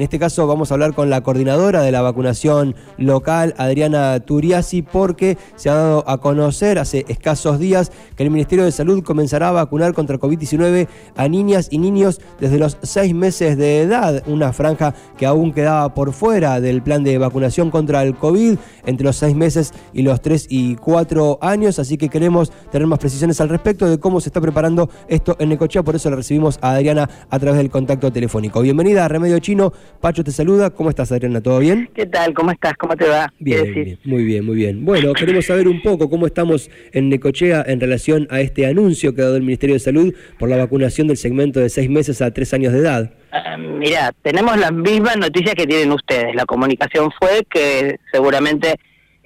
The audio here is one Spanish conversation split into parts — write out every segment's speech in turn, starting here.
En este caso vamos a hablar con la coordinadora de la vacunación local, Adriana Turiasi, porque se ha dado a conocer hace escasos días que el Ministerio de Salud comenzará a vacunar contra COVID-19 a niñas y niños desde los seis meses de edad, una franja que aún quedaba por fuera del plan de vacunación contra el COVID entre los seis meses y los tres y cuatro años, así que queremos tener más precisiones al respecto de cómo se está preparando esto en Necochea, por eso le recibimos a Adriana a través del contacto telefónico. Bienvenida a Remedio Chino, Pacho te saluda, ¿cómo estás Adriana? ¿Todo bien? ¿Qué tal? ¿Cómo estás? ¿Cómo te va? Bien, muy bien, muy bien. Bueno, queremos saber un poco cómo estamos en Necochea en relación a este anuncio que ha dado el Ministerio de Salud por la vacunación del segmento de seis meses a tres años de edad. Uh, mira, tenemos las mismas noticias que tienen ustedes. La comunicación fue que seguramente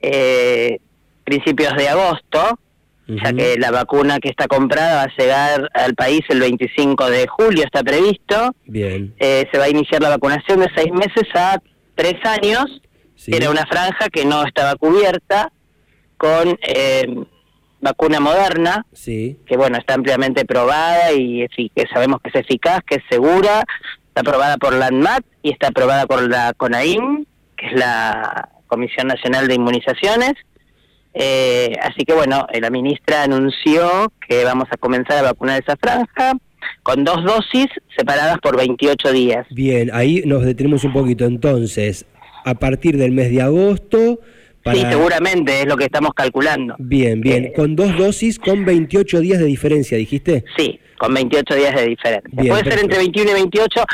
eh, principios de agosto ya que la vacuna que está comprada va a llegar al país el 25 de julio, está previsto. Bien. Eh, se va a iniciar la vacunación de seis meses a tres años. Era una franja que no estaba cubierta con eh, vacuna moderna, sí. que bueno, está ampliamente probada y que sabemos que es eficaz, que es segura, está aprobada por la ANMAT y está aprobada por la CONAIM, que es la Comisión Nacional de Inmunizaciones. Eh, así que bueno, la ministra anunció que vamos a comenzar a vacunar esa franja con dos dosis separadas por 28 días. Bien, ahí nos detenemos un poquito. Entonces, a partir del mes de agosto... Sí, seguramente, es lo que estamos calculando. Bien, bien. Eh, con dos dosis, con 28 días de diferencia, dijiste. Sí, con 28 días de diferencia. Puede ser entre 21 y 28,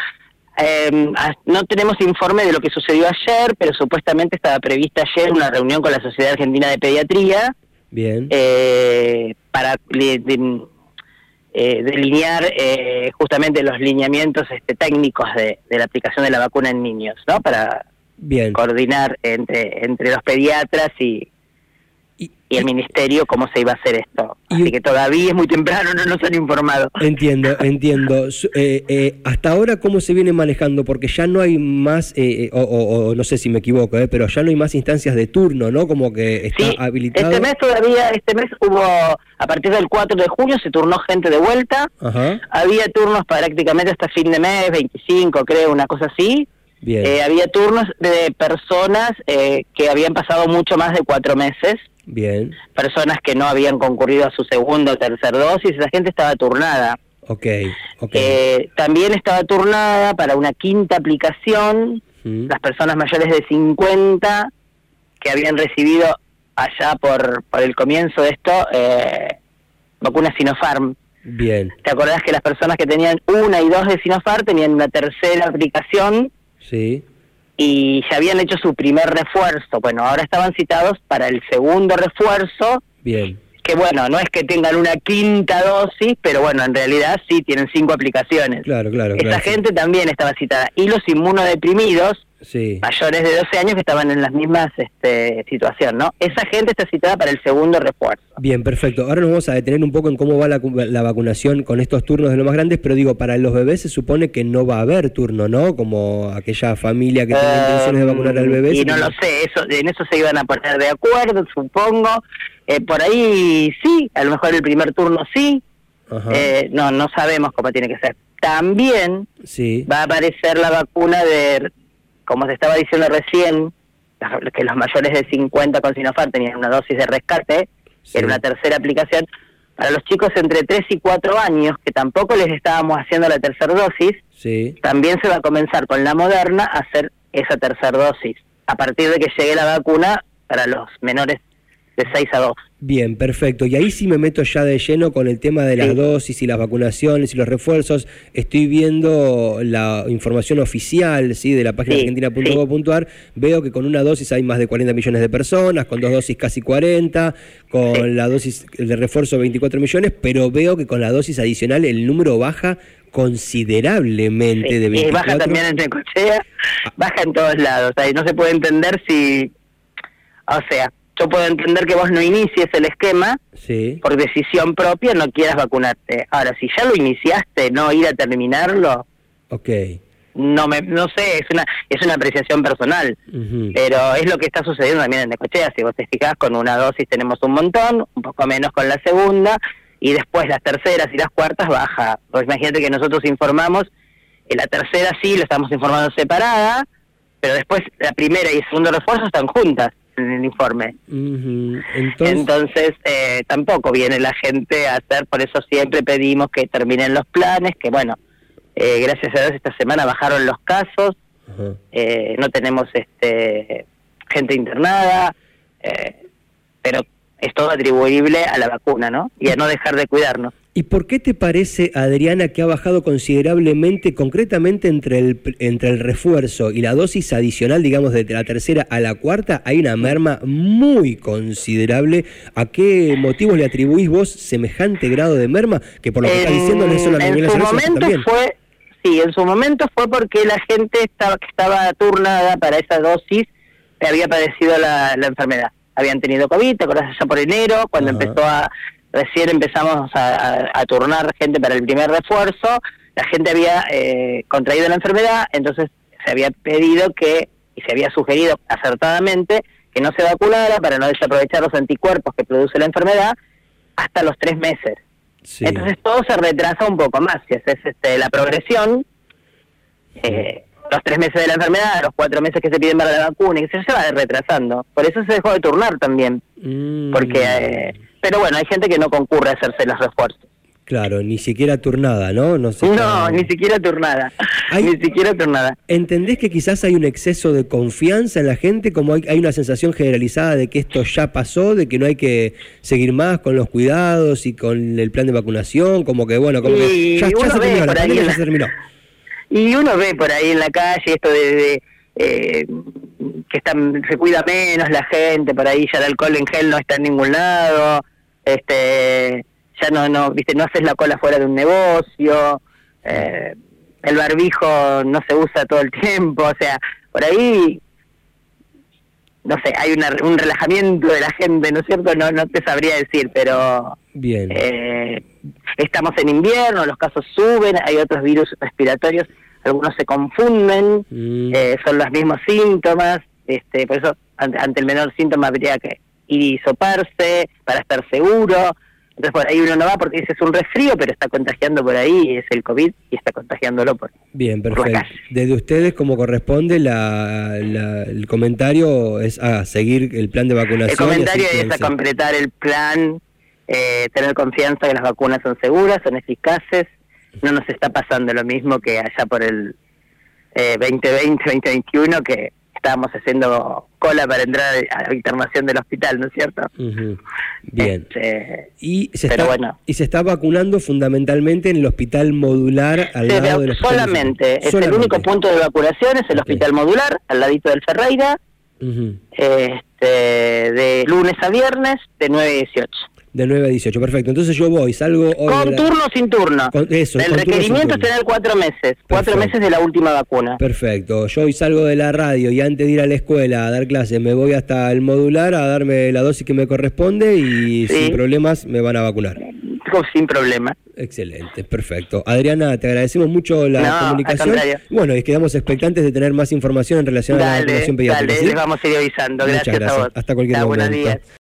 eh, no tenemos informe de lo que sucedió ayer, pero supuestamente estaba prevista ayer una reunión con la Sociedad Argentina de Pediatría. Bien. Eh, para eh, delinear eh, justamente los lineamientos este, técnicos de, de, la aplicación de la vacuna en niños, ¿no? Para Bien. coordinar entre, entre los pediatras y, y el ministerio cómo se iba a hacer esto. Así que todavía es muy temprano, no nos han informado. Entiendo, entiendo. Eh, eh, hasta ahora, ¿cómo se viene manejando? Porque ya no hay más, eh, o, no sé si me equivoco, pero ya no hay más instancias de turno, ¿no? Como que está sí, habilitado. Este mes todavía, este mes hubo, a partir del 4 de junio se turnó gente de vuelta. Había turnos prácticamente hasta fin de mes, 25 creo, una cosa así. Bien. había turnos de personas que habían pasado mucho más de cuatro meses Bien. Personas que no habían concurrido a su segunda o tercera dosis, esa gente estaba turnada. Ok, Eh, también estaba turnada para una quinta aplicación, las personas mayores de 50 que habían recibido allá por, por el comienzo de esto eh, vacuna Sinopharm. Bien. ¿Te acordás que las personas que tenían una y dos de Sinopharm tenían una tercera aplicación? Sí y ya habían hecho su primer refuerzo. Bueno, ahora estaban citados para el segundo refuerzo. Bien. Que bueno, no es que tengan una quinta dosis, pero bueno, en realidad sí tienen cinco aplicaciones. Claro, claro. Esa gente también estaba citada. Y los inmunodeprimidos, mayores de 12 años que estaban en las mismas este, situación, ¿no? Esa gente está citada para el segundo refuerzo. Bien, perfecto. Ahora nos vamos a detener un poco en cómo va la, vacunación con estos turnos de los más grandes, pero digo, para los bebés se supone que no va a haber turno, ¿no? Como aquella familia que tiene intenciones de vacunar al bebé. Y no lo sé, eso, en eso se iban a poner de acuerdo, supongo. Eh, por ahí sí, a lo mejor el primer turno sí. Eh, no, no sabemos cómo tiene que ser. También sí. va a aparecer la vacuna de como se estaba diciendo recién, que los mayores de 50 con Sinopharm tenían una dosis de rescate, que era una tercera aplicación, para los chicos entre 3 y 4 años, que tampoco les estábamos haciendo la tercera dosis, también se va a comenzar con la moderna a hacer esa tercera dosis, a partir de que llegue la vacuna para los menores de 6 a 2. Bien, perfecto. Y ahí sí me meto ya de lleno con el tema de las dosis y las vacunaciones y los refuerzos. Estoy viendo la información oficial ¿sí? de la página argentina.gov.ar. Veo que con una dosis hay más de 40 millones de personas, con dos dosis casi 40, con la dosis de refuerzo 24 millones, pero veo que con la dosis adicional el número baja considerablemente de 24. Y baja también en Necochea, baja en todos lados. Ahí no se puede entender si... O sea, yo puedo entender que vos no inicies el esquema por decisión propia, no quieras vacunarte. Ahora, si ya lo iniciaste, no ir a terminarlo. Ok. No me, no sé, es una es una apreciación personal, pero es lo que está sucediendo también en Necochea. Si vos te fijás, con una dosis tenemos un montón, un poco menos con la segunda, y después las terceras y las cuartas baja. Pues imagínate que nosotros informamos Y la tercera sí, lo estamos informando separada, pero después la primera y el segundo refuerzo están juntas en el informe. Entonces, Entonces eh, tampoco viene la gente a hacer, por eso siempre pedimos que terminen los planes, que bueno, eh, gracias a Dios esta semana bajaron los casos, eh, no tenemos este gente internada, eh, pero es todo atribuible a la vacuna, ¿no? Y a no dejar de cuidarnos. ¿Y por qué te parece, Adriana, que ha bajado considerablemente, concretamente entre el, entre el refuerzo y la dosis adicional, digamos, de la tercera a la cuarta, hay una merma muy considerable? ¿A qué motivos le atribuís vos semejante grado de merma? Que por lo que estás diciendo no es solo a nivel en nacional, también. fue, sí, en su momento fue porque la gente estaba, que estaba turnada para esa dosis había padecido la, la enfermedad. Habían tenido COVID, ¿te acordás? Ya por enero, cuando Ajá. empezó a, recién empezamos a, a- a turnar gente para el primer refuerzo, la gente había eh, contraído la enfermedad, entonces se había pedido que, y se había sugerido acertadamente, que no se vacunara para no desaprovechar los anticuerpos que produce la enfermedad hasta los tres meses. Sí. Entonces todo se retrasa un poco más. Si haces este, la progresión, eh, los tres meses de la enfermedad, los cuatro meses que se piden para la vacuna, y se va retrasando. Por eso se dejó de turnar también. Mm, porque eh, Pero bueno, hay gente que no concurre a hacerse los refuerzos. Claro, ni siquiera turnada, ¿no? No, se No, está- ni siquiera turnada. Hay- Ni siquiera turnada. ¿Entendés que quizás hay un exceso de confianza en la gente? Como hay, hay una sensación generalizada de que esto ya pasó, de que no hay que seguir más con los cuidados y con el plan de vacunación, como que bueno, como que Y ya, ya uno se ve terminó, la ya se terminó. Y uno ve por ahí en la calle esto de, de, eh, que están, se cuida menos la gente, por ahí ya el alcohol en gel no está en ningún lado, este ya no, no, viste, no haces la cola fuera de un negocio, eh, el barbijo no se usa todo el tiempo, o sea, por ahí, no sé, hay una, un relajamiento de la gente, ¿no es cierto? No, no te sabría decir, pero Bien. eh, estamos en invierno, los casos suben, hay otros virus respiratorios, algunos se confunden, Mm. eh, son los mismos síntomas, este, por eso ante, ante el menor síntoma habría que ir y soparse para estar seguro. Entonces por ahí uno no va porque dice es un resfrío, pero está contagiando por ahí, es el COVID y está contagiándolo por... Bien, por la perfecto. calle. Desde ustedes, como corresponde, la, la- el comentario es a seguir el plan de vacunación. El comentario es a completar el plan, eh, tener confianza que las vacunas son seguras, son eficaces. No nos está pasando lo mismo que allá por el eh, 2020, 2021, que estábamos haciendo cola para entrar a la internación del hospital, ¿no es cierto? Bien. Este, Y se, Pero está, bueno. y se está vacunando fundamentalmente en el hospital modular al se lado del hospital. solamente, es el único punto de vacunación, es el hospital modular, al ladito del Ferreira, este, de lunes a viernes, de 9 a 18. De 9 a 18, perfecto. Entonces yo voy, salgo hoy. Con la- turno o sin turno. Con- eso, el con turno requerimiento es tener cuatro meses, cuatro meses de la última vacuna. Perfecto. Yo hoy salgo de la radio y antes de ir a la escuela a dar clases me voy hasta el modular a darme la dosis que me corresponde y Sí. sin problemas me van a vacunar. Sin problema. Excelente, perfecto. Adriana, te agradecemos mucho la No, al comunicación. contrario. Bueno, y quedamos expectantes de tener más información en relación a la vacunación pediátrica. dale, ¿sí? les vamos a ir avisando. Gracias, a vos. Hasta cualquier Chao, buenos momento. días.